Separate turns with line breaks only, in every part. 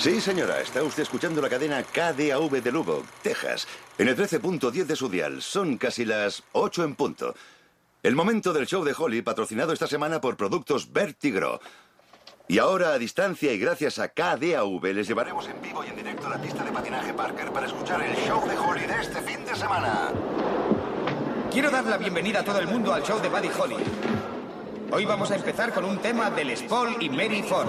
Sí, señora, está usted escuchando la cadena KDAV de Lubbock, Texas, en el 13.10 de su dial. Son casi las 8 en punto. El momento del show de Holly, patrocinado esta semana por Productos Vertigro. Y ahora, a distancia y gracias a KDAV, les llevaremos en vivo y en directo a la pista de patinaje Parker para escuchar el show de Holly de este fin de semana.
Quiero dar la bienvenida a todo el mundo al show de Buddy Holly. Hoy vamos a empezar con un tema de Les Paul y Mary Ford.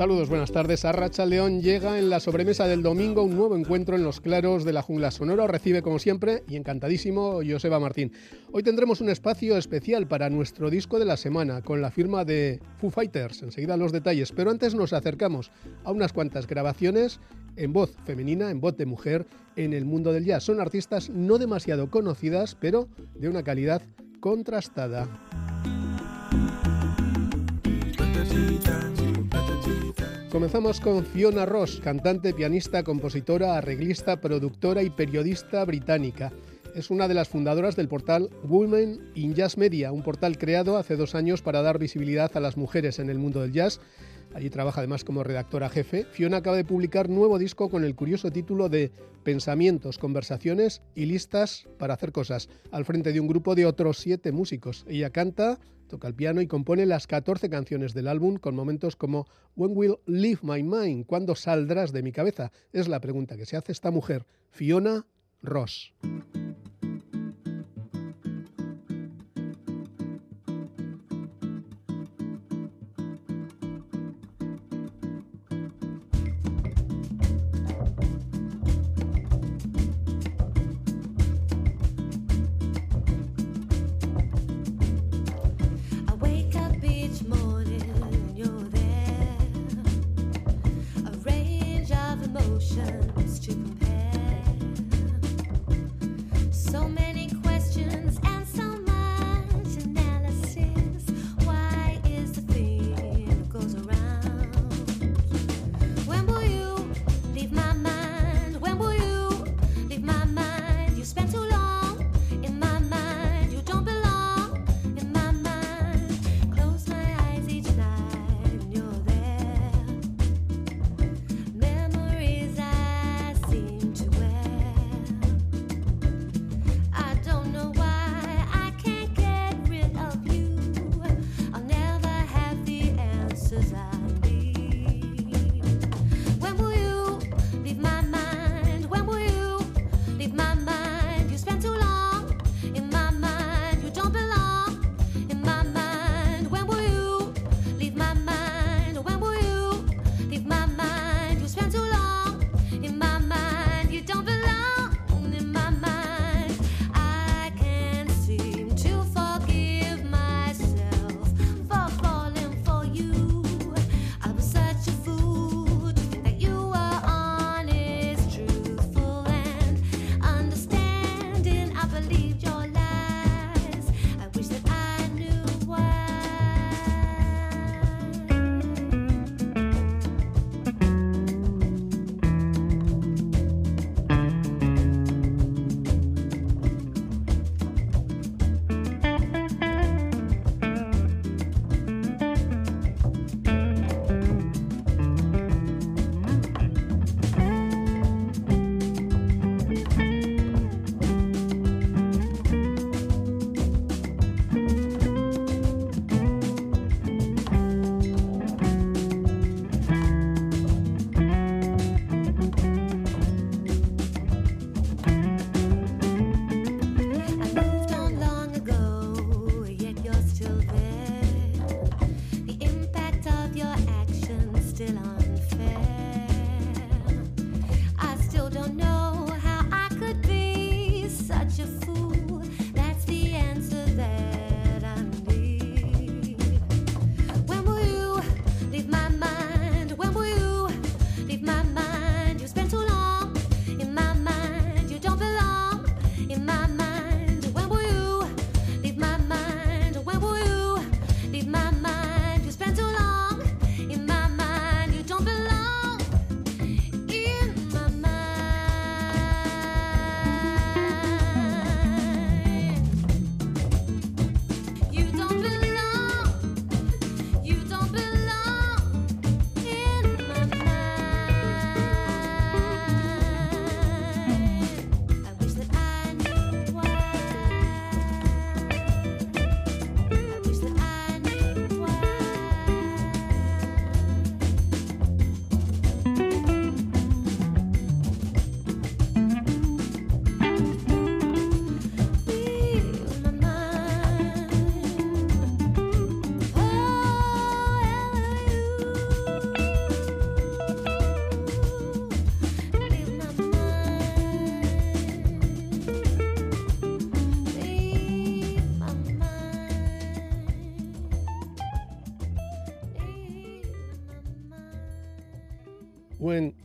Saludos, buenas tardes. Arracha León llega en la sobremesa del domingo un nuevo encuentro en los claros de la jungla sonora. Recibe como siempre y encantadísimo Joseba Martín. Hoy tendremos un espacio especial para nuestro disco de la semana con la firma de Foo Fighters. Enseguida los detalles, pero antes nos acercamos a unas cuantas grabaciones en voz femenina, en voz de mujer, en el mundo del jazz. Son artistas no demasiado conocidas, pero de una calidad contrastada. Comenzamos con Fiona Ross, cantante, pianista, compositora, arreglista, productora y periodista británica. Es una de las fundadoras del portal Women in Jazz Media, un portal creado hace dos años para dar visibilidad a las mujeres en el mundo del jazz. Allí trabaja además como redactora jefe. Fiona acaba de publicar nuevo disco con el curioso título de Pensamientos, conversaciones y listas para hacer cosas, al frente de un grupo de otros siete músicos. Ella canta, toca el piano y compone las 14 canciones del álbum con momentos como When will leave my mind? ¿Cuándo saldrás de mi cabeza? Es la pregunta que se hace esta mujer, Fiona Ross.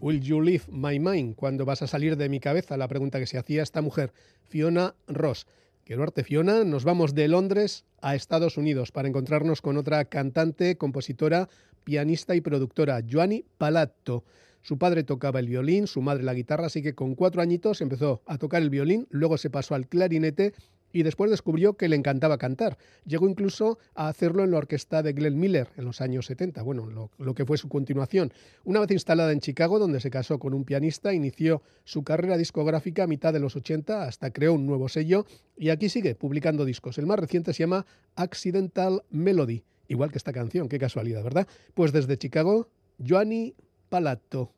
Will you leave my mind?
¿Cuándo vas a salir de mi cabeza? La pregunta que se hacía esta mujer, Fiona Ross. Quiero verte, Fiona. Nos vamos de Londres a Estados Unidos para encontrarnos con otra cantante, compositora, pianista y productora, Joanny Palatto. Su padre tocaba el violín, su madre la guitarra, así que con cuatro añitos empezó a tocar el violín, luego se pasó al clarinete y después descubrió que le encantaba cantar. Llegó incluso a hacerlo en la orquesta de Glenn Miller en los años 70, bueno, lo, que fue su continuación. Una vez instalada en Chicago, donde se casó con un pianista, inició su carrera discográfica a mitad de los 80, hasta creó un nuevo sello y aquí sigue publicando discos. El más reciente se llama Accidental Melody, igual que esta canción, qué casualidad, ¿verdad? Pues desde Chicago, Joanny Palatto.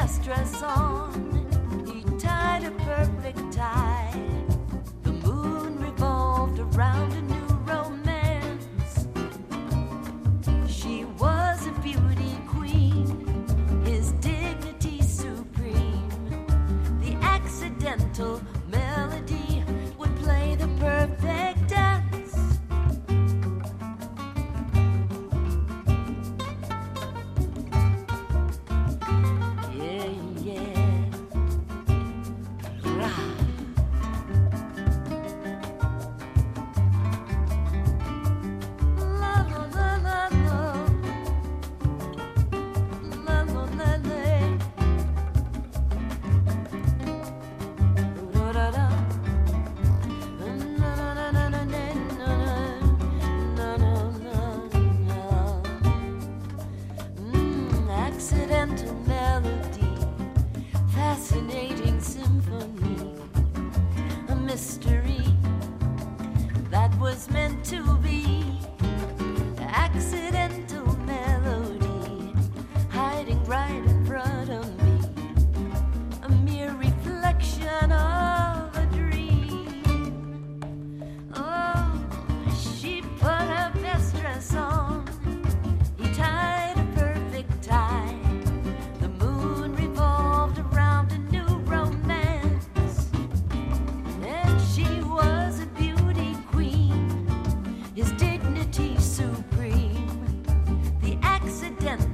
Best dress on, he tied a perfect tie. The moon revolved around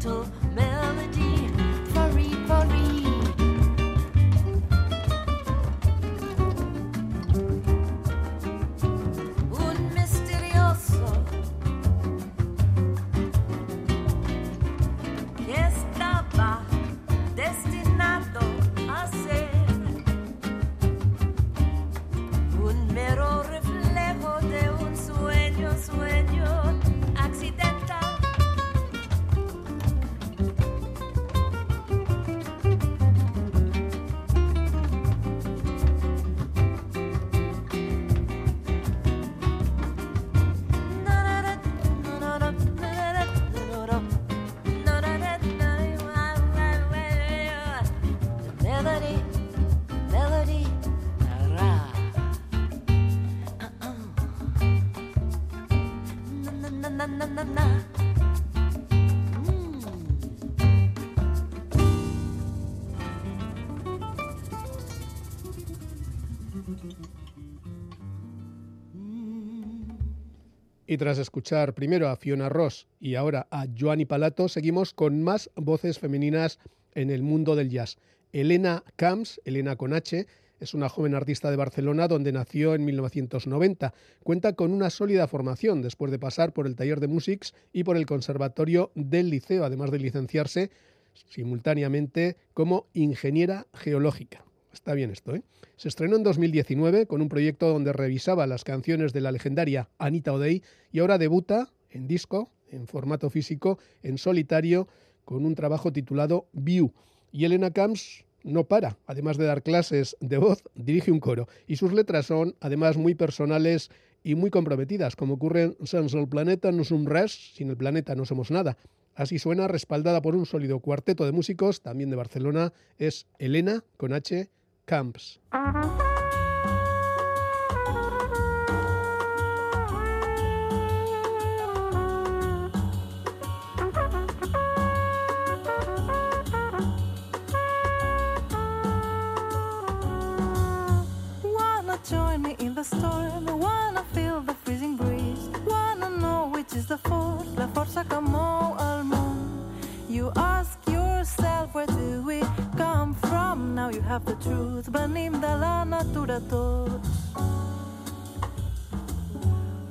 gentle
Y tras escuchar primero a Fiona Ross y ahora a Joanny Palato, seguimos con más voces femeninas en el mundo del jazz. Elena Camps, Elena con H, es una joven artista de Barcelona donde nació en 1990. Cuenta con una sólida formación después de pasar por el taller de Musics y por el Conservatorio del Liceo, además de licenciarse simultáneamente como ingeniera geológica. Está bien esto, ¿eh? Se estrenó en 2019 con un proyecto donde revisaba las canciones de la legendaria Anita O'Day y ahora debuta en disco, en formato físico, en solitario, con un trabajo titulado View. Y Elena Camps no para, además de dar clases de voz, dirige un coro. Y sus letras son, además, muy personales y muy comprometidas, como ocurre en Sense el planeta no som res, sin el planeta no somos nada. Así suena, respaldada por un sólido cuarteto de músicos, también de Barcelona, es Elena, con H, Camps.
Wanna join me in the storm? Wanna feel the freezing breeze? Wanna know which is the force? La forza mou el món. You ask Now you have the truth. Venim de la natura tots.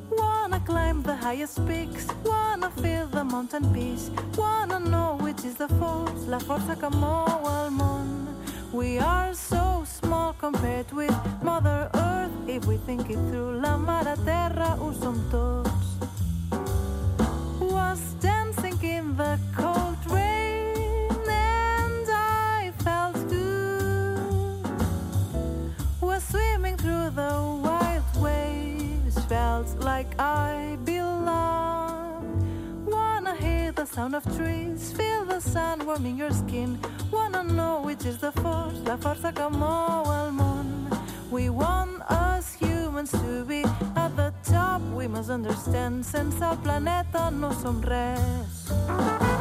Wanna climb the highest peaks? Wanna feel the mountain peace? Wanna know which is the force? La força que mou el món. We are so small compared with Mother Earth. If we think it through, la mare terra ho som tots. Was dancing in the cold sound of trees, feel the sun warming your skin. Wanna know which is the force, la força que mou el món. We want us humans to be at the top. We must understand, sense el planeta no som res.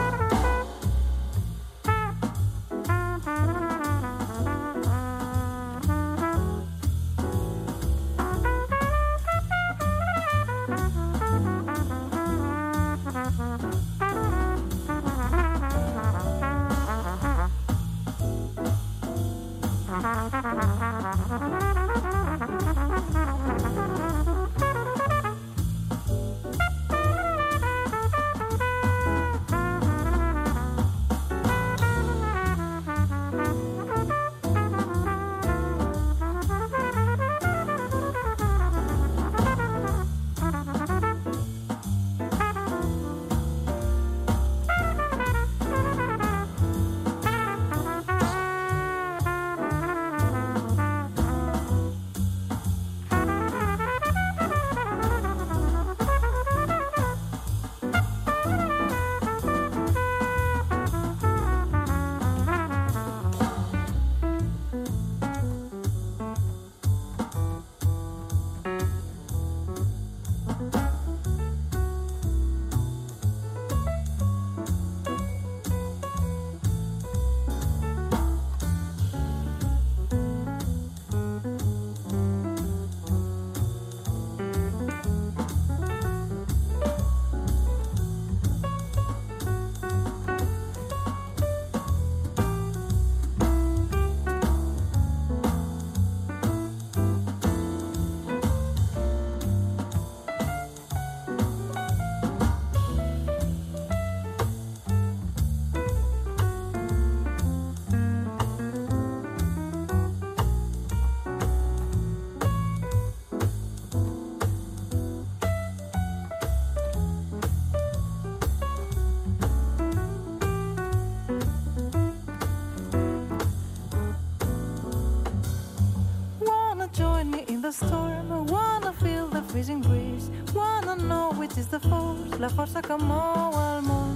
The force? La forza mou el món.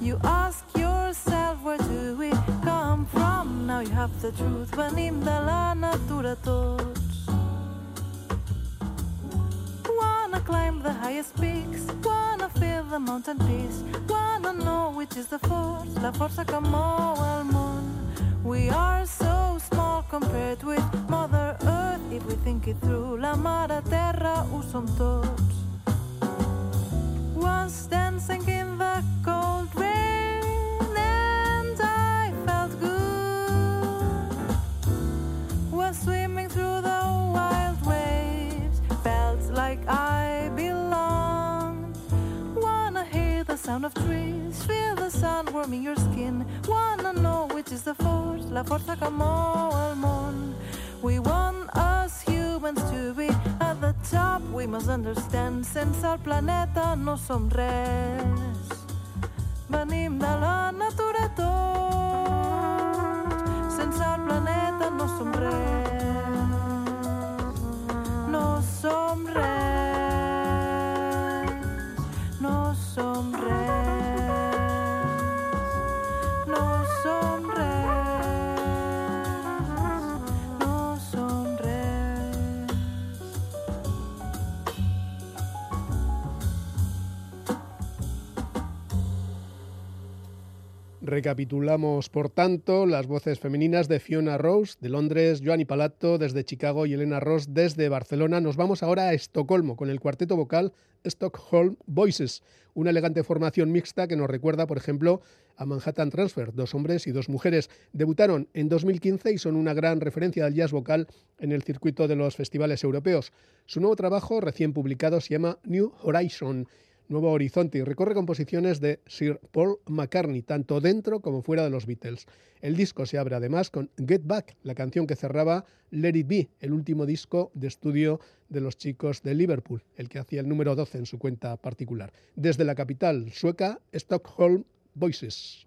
You ask yourself where do we come from? Now you have the truth. Venim de la natura tots. Wanna climb the highest peaks? Wanna feel the mountain peace? Wanna know which is the force? La que mou el món. We are so small compared with Mother Earth. If we think it through. La mare terra ho som. Understand, sense el planeta no som res.
Recapitulamos, por tanto, las voces femeninas de Fiona Rose, de Londres, Joanny Palato desde Chicago y Elena Ross desde Barcelona. Nos vamos ahora a Estocolmo con el cuarteto vocal Stockholm Voices, una elegante formación mixta que nos recuerda, por ejemplo, a Manhattan Transfer, dos hombres y dos mujeres. Debutaron en 2015 y son una gran referencia del jazz vocal en el circuito de los festivales europeos. Su nuevo trabajo, recién publicado, se llama New Horizon. Nuevo Horizonte y recorre composiciones de Sir Paul McCartney, tanto dentro como fuera de los Beatles. El disco se abre además con Get Back, la canción que cerraba Let It Be, el último disco de estudio de los chicos de Liverpool, el que hacía el número 12 en su cuenta particular. Desde la capital sueca, Stockholm Voices.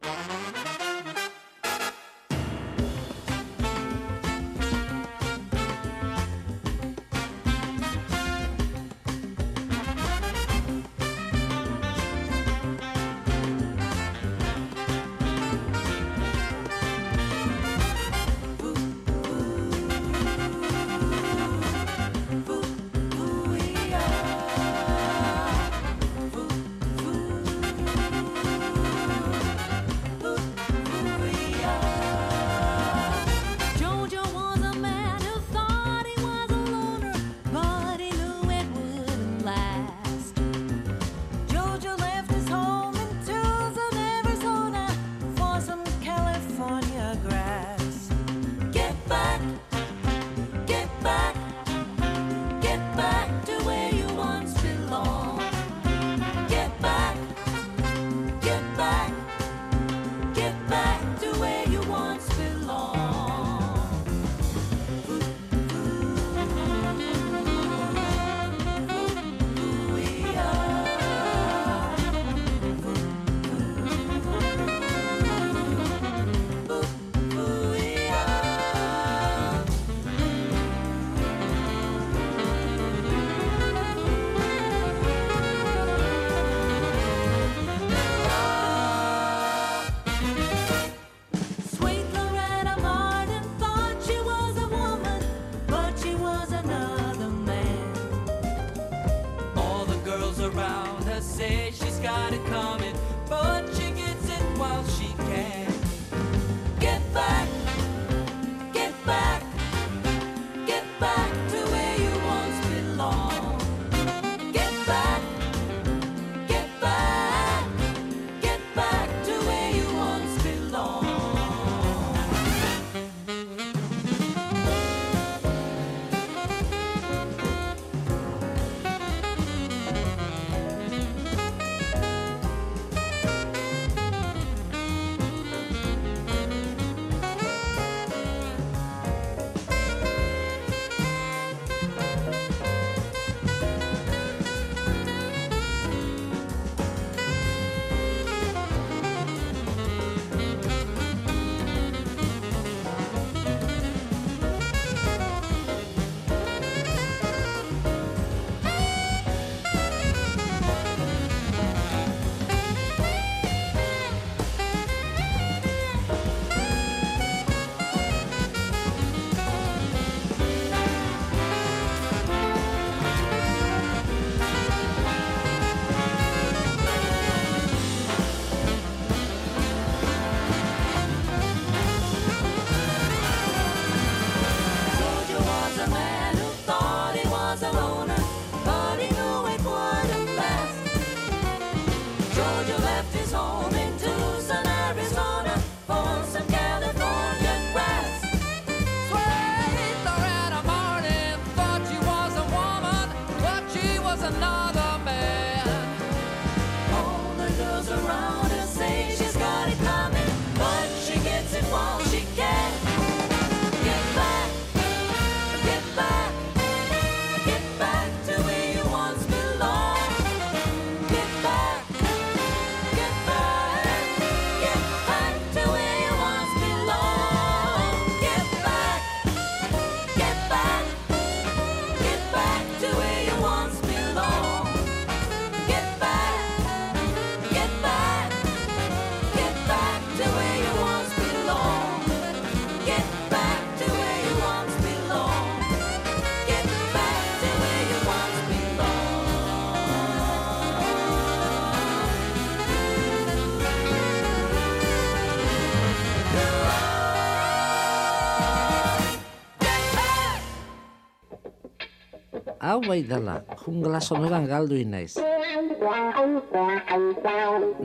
Hau dela, jungla sonoran galdu naiz.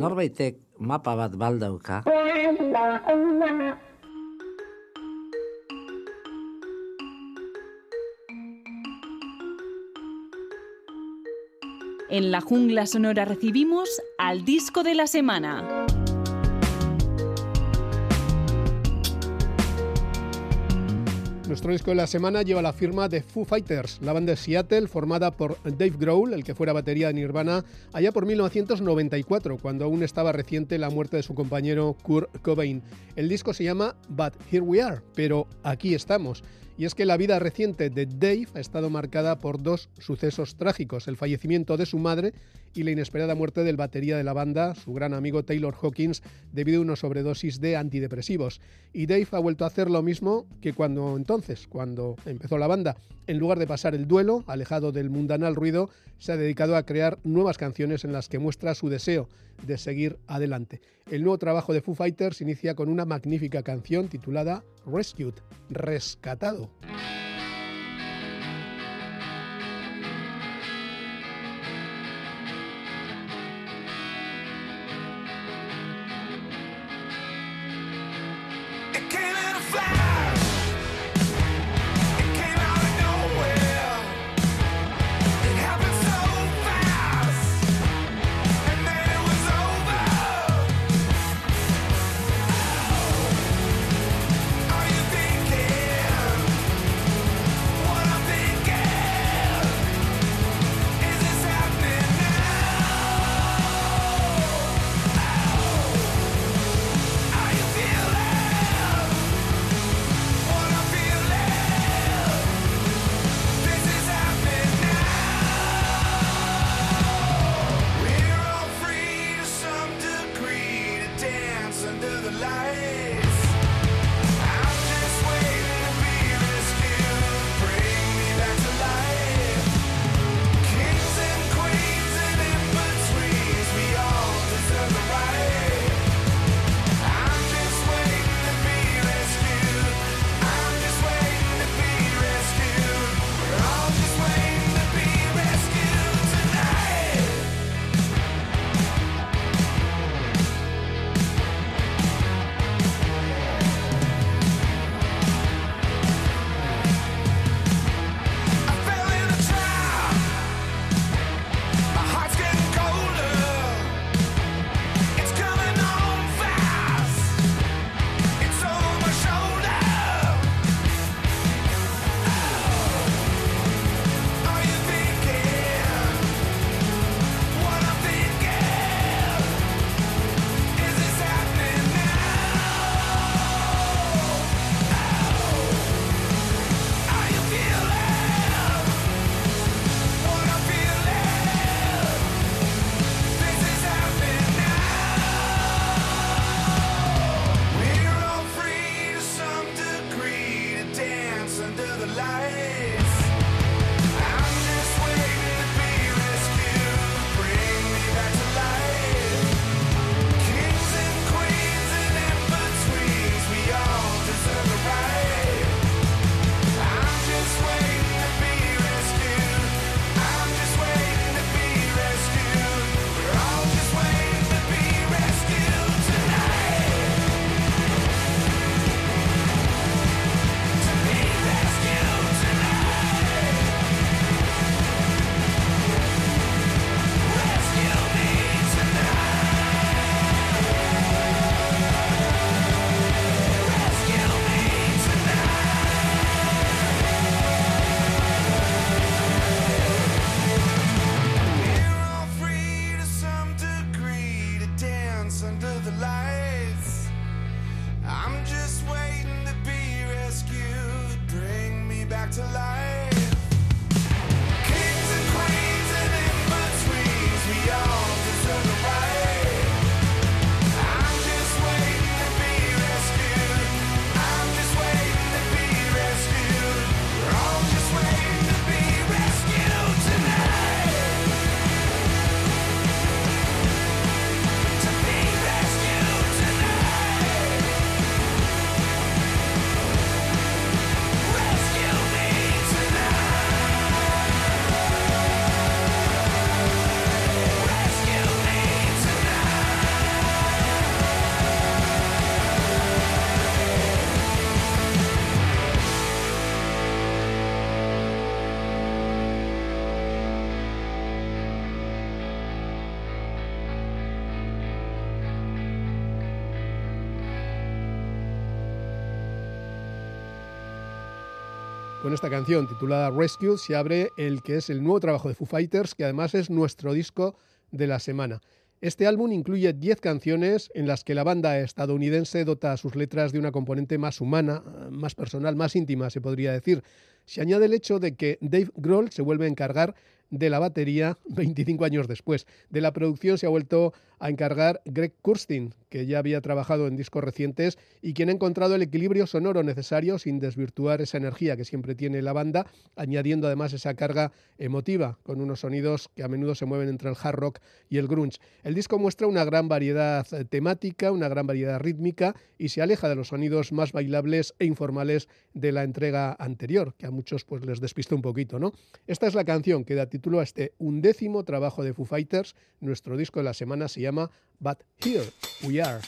Norbaitek mapa bat baldauka.
En la jungla sonora recibimos al disco de la semana.
Nuestro disco de la semana lleva la firma de Foo Fighters, la banda de Seattle formada por Dave Grohl, el que fuera batería de Nirvana, allá por 1994, cuando aún estaba reciente la muerte de su compañero Kurt Cobain. El disco se llama But Here We Are, pero aquí estamos. Y es que la vida reciente de Dave ha estado marcada por dos sucesos trágicos, el fallecimiento de su madre y la inesperada muerte del batería de la banda, su gran amigo Taylor Hawkins, debido a una sobredosis de antidepresivos. Y Dave ha vuelto a hacer lo mismo que cuando entonces, cuando empezó la banda. En lugar de pasar el duelo, alejado del mundanal ruido, se ha dedicado a crear nuevas canciones en las que muestra su deseo de seguir adelante. El nuevo trabajo de Foo Fighters inicia con una magnífica canción titulada Rescued, Rescatado. Con esta canción titulada Rescue se abre el que es el nuevo trabajo de Foo Fighters, que además es nuestro disco de la semana. Este álbum incluye 10 canciones en las que la banda estadounidense dota a sus letras de una componente más humana, más personal, más íntima, se podría decir. Se añade el hecho de que Dave Grohl se vuelve a encargar de la batería 25 años después. De la producción se ha vuelto a encargar Greg Kurstin, que ya había trabajado en discos recientes y quien ha encontrado el equilibrio sonoro necesario sin desvirtuar esa energía que siempre tiene la banda, añadiendo además esa carga emotiva con unos sonidos que a menudo se mueven entre el hard rock y el grunge. El disco muestra una gran variedad eh, temática, una gran variedad rítmica y se aleja de los sonidos más bailables e informales de la entrega anterior, que a muchos pues les despista un poquito, ¿no? Esta es la canción que da título a este undécimo trabajo de Foo Fighters. Nuestro disco de la semana se llama But Here We Are.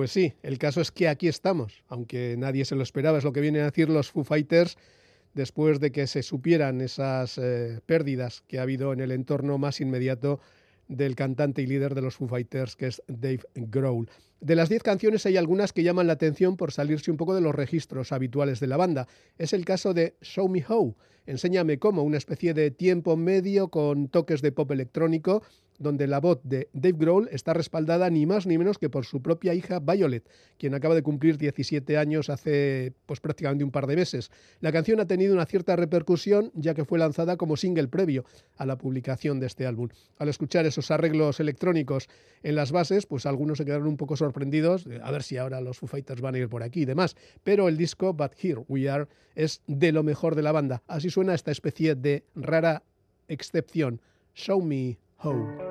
Pues sí, el caso es que aquí estamos, aunque nadie se lo esperaba, es lo que vienen a decir los Foo Fighters después de que se supieran esas eh, pérdidas que ha habido en el entorno más inmediato del cantante y líder de los Foo Fighters, que es Dave Grohl. De las 10 canciones hay algunas que llaman la atención por salirse un poco de los registros habituales de la banda. Es el caso de Show Me How, Enséñame cómo, una especie de tiempo medio con toques de pop electrónico, donde la voz de Dave Grohl está respaldada ni más ni menos que por su propia hija Violet, quien acaba de cumplir 17 años hace pues prácticamente un par de meses. La canción ha tenido una cierta repercusión ya que fue lanzada como single previo a la publicación de este álbum. Al escuchar esos arreglos electrónicos en las bases, pues algunos se quedaron un poco sorprendidos, a ver si ahora los Foo Fighters van a ir por aquí y demás, pero el disco But Here We Are es de lo mejor de la banda. Así suena esta especie de rara excepción. Show Me How.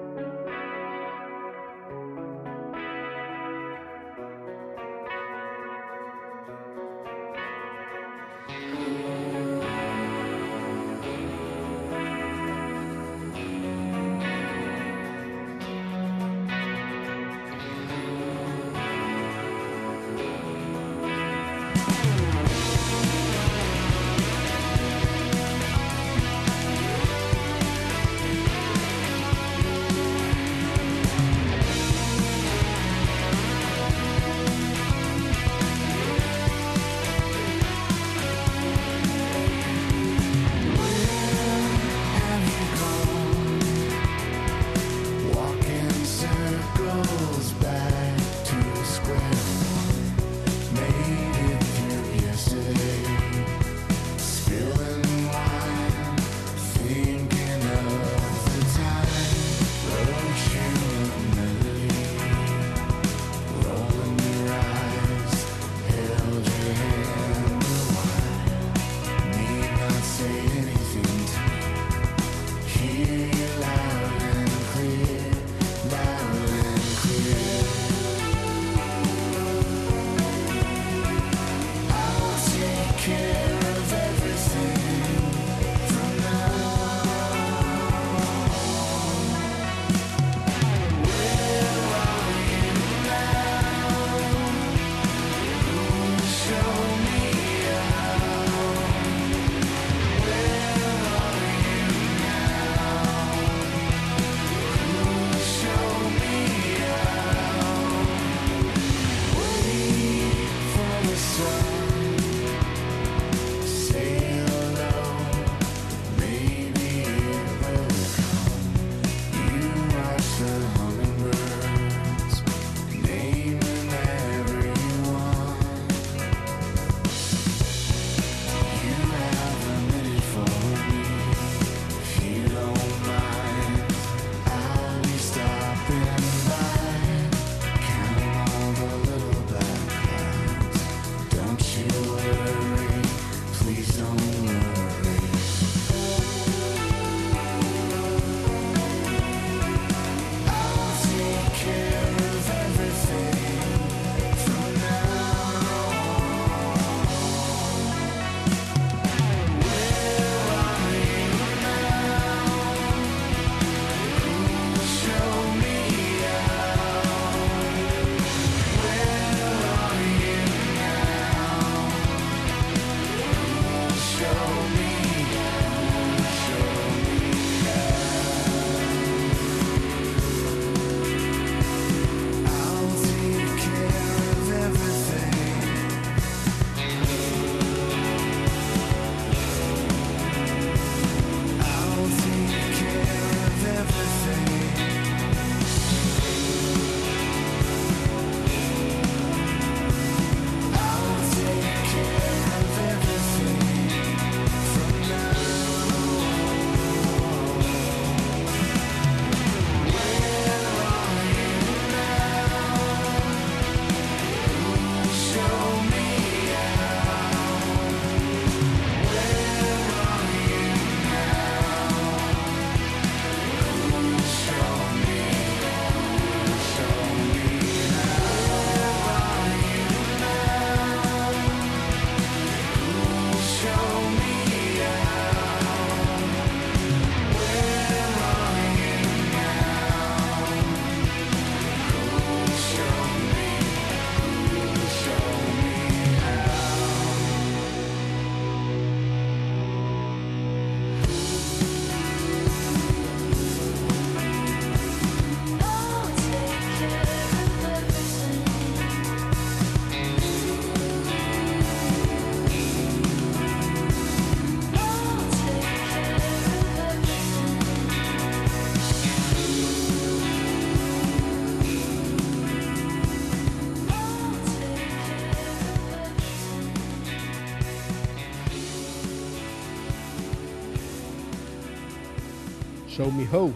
Show
Me How,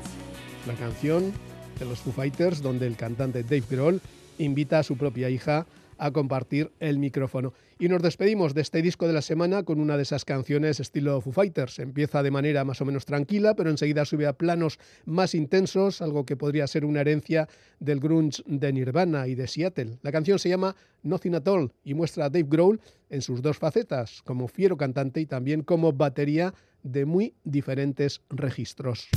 la canción de los Foo Fighters donde el cantante Dave Grohl invita a su propia hija a compartir el micrófono. Y nos despedimos de este disco de la semana con una de esas canciones estilo Foo Fighters. Empieza de manera más o menos tranquila, pero enseguida sube a planos más intensos, algo que podría ser una herencia del grunge de Nirvana y de Seattle. La canción se llama Nothing At All y muestra a Dave Grohl en sus dos facetas, como fiero cantante y también como batería de muy diferentes registros.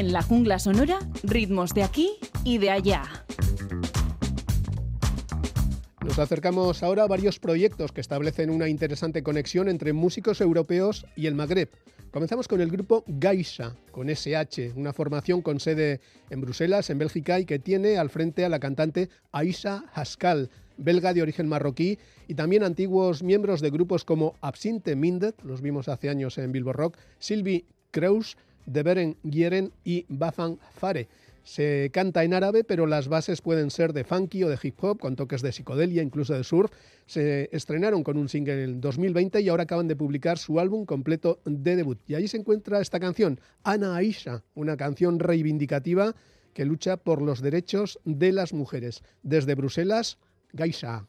En la jungla sonora, ritmos de aquí y de allá.
Nos acercamos ahora a varios proyectos que establecen una interesante conexión entre músicos europeos y el Magreb. Comenzamos con el grupo Gaisha, con SH, una formación con sede en Bruselas, en Bélgica, y que tiene al frente a la cantante Aisha Haskal, belga de origen marroquí, y también antiguos miembros de grupos como Absinte Mindet, los vimos hace años en Bilbo Rock, Sylvie Kreus, De Beren Gieren y Bafan Fare. Se canta en árabe, pero las bases pueden ser de funky o de hip hop, con toques de psicodelia, incluso de surf. Se estrenaron con un single en 2020 y ahora acaban de publicar su álbum completo de debut. Y ahí se encuentra esta canción, Ana Aisha, una canción reivindicativa que lucha por los derechos de las mujeres. Desde Bruselas, Gaisha.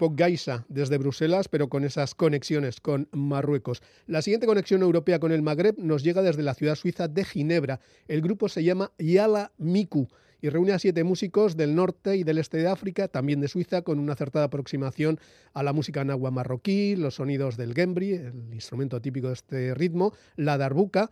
Gaisa desde Bruselas, pero con esas conexiones con Marruecos. La siguiente conexión europea con el Magreb nos llega desde la ciudad suiza de Ginebra. El grupo se llama Yala Miku y reúne a siete músicos del norte y del este de África, también de Suiza, con una acertada aproximación a la música nahua marroquí, los sonidos del gembri, el instrumento típico de este ritmo, la darbuka,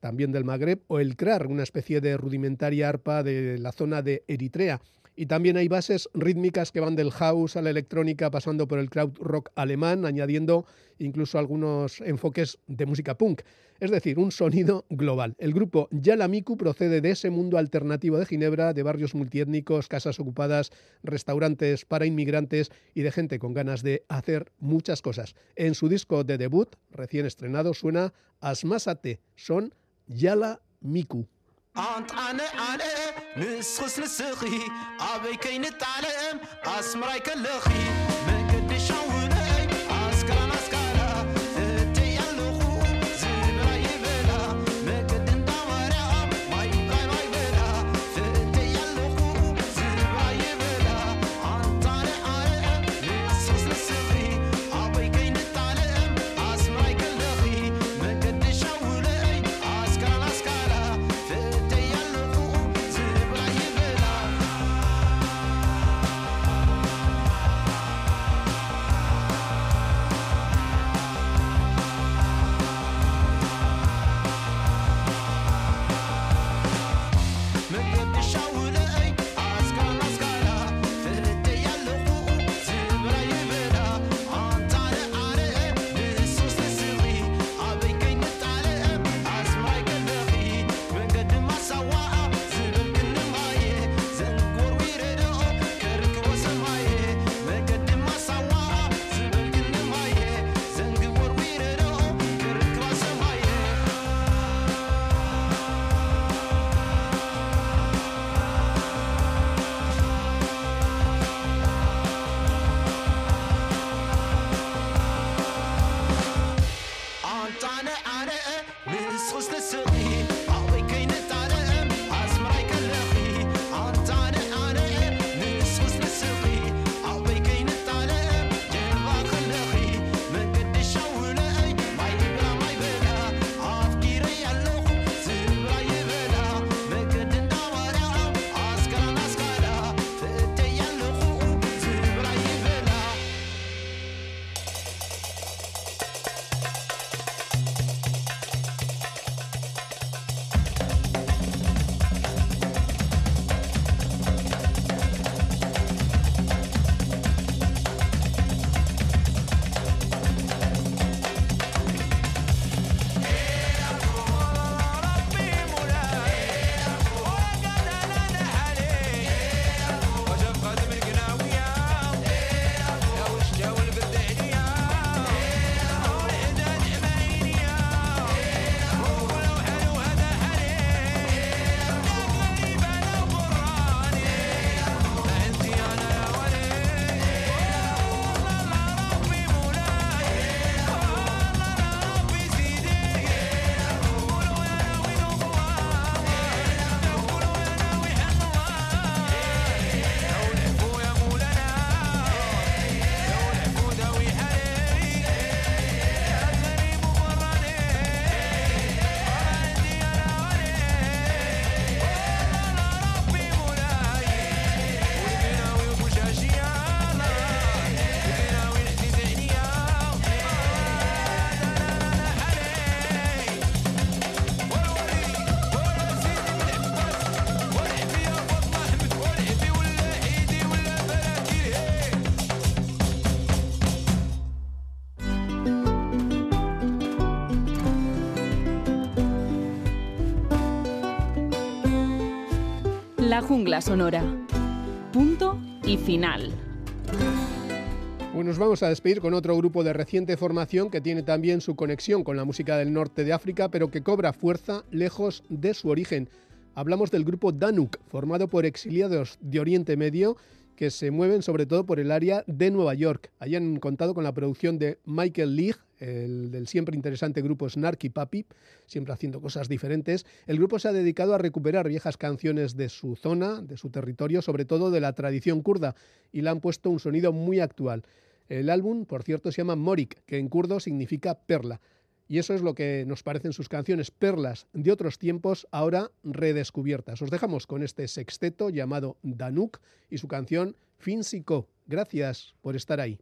también del Magreb, o el krar, una especie de rudimentaria arpa de la zona de Eritrea. Y también hay bases rítmicas que van del house a la electrónica, pasando por el crowd rock alemán, añadiendo incluso algunos enfoques de música punk. Es decir, un sonido global. El grupo Yalamiku procede de ese mundo alternativo de Ginebra, de barrios multiétnicos, casas ocupadas, restaurantes para inmigrantes y de gente con ganas de hacer muchas cosas. En su disco de debut, recién estrenado, suena Asmasate. Son Yalamiku.
أنت أنا أنا نسخس نسخي أبي كي نتعلم أسمراي كالخي
jungla sonora. Punto y final.
Pues nos vamos a despedir con otro grupo de reciente formación que tiene también su conexión con la música del norte de África, pero que cobra fuerza lejos de su origen. Hablamos del grupo Danuk, formado por exiliados de Oriente Medio que se mueven sobre todo por el área de Nueva York. Allí han contado con la producción de Michael Leigh, el del siempre interesante grupo Snarky Puppy, siempre haciendo cosas diferentes. El grupo se ha dedicado a recuperar viejas canciones de su zona, de su territorio, sobre todo de la tradición kurda, y le han puesto un sonido muy actual. El álbum, por cierto, se llama Morik, que en kurdo significa perla. Y eso es lo que nos parecen sus canciones, perlas de otros tiempos, ahora redescubiertas. Os dejamos con este sexteto llamado Danuk y su canción Finsiko. Gracias por estar ahí.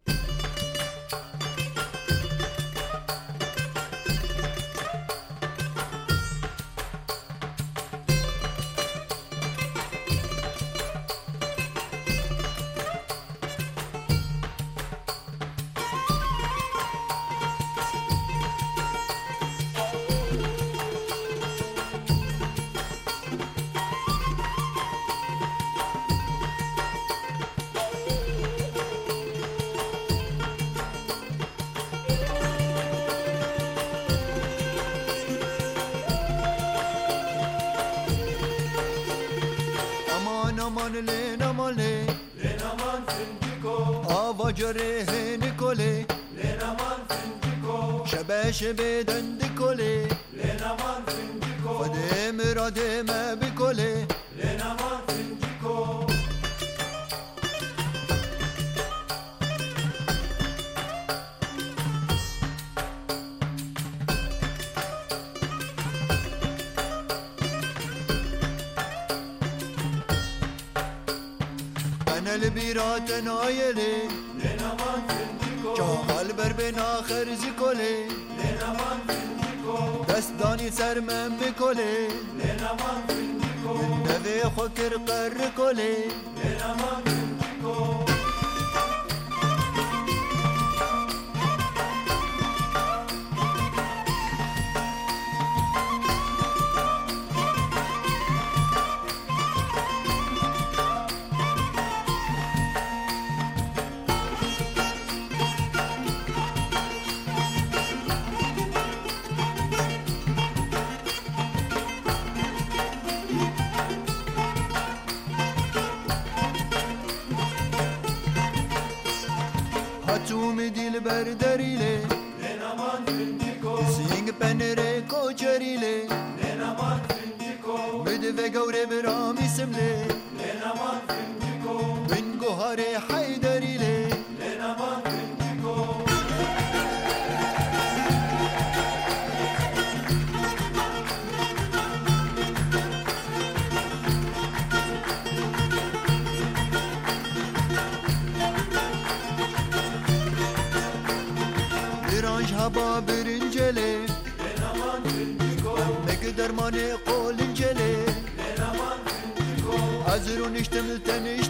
perderile Nenaman fântico Sing penere cocerile Nenaman fântico Müde ve gaure bir amisimle مك درمان قول انجله ازرو نشتمل تنشتله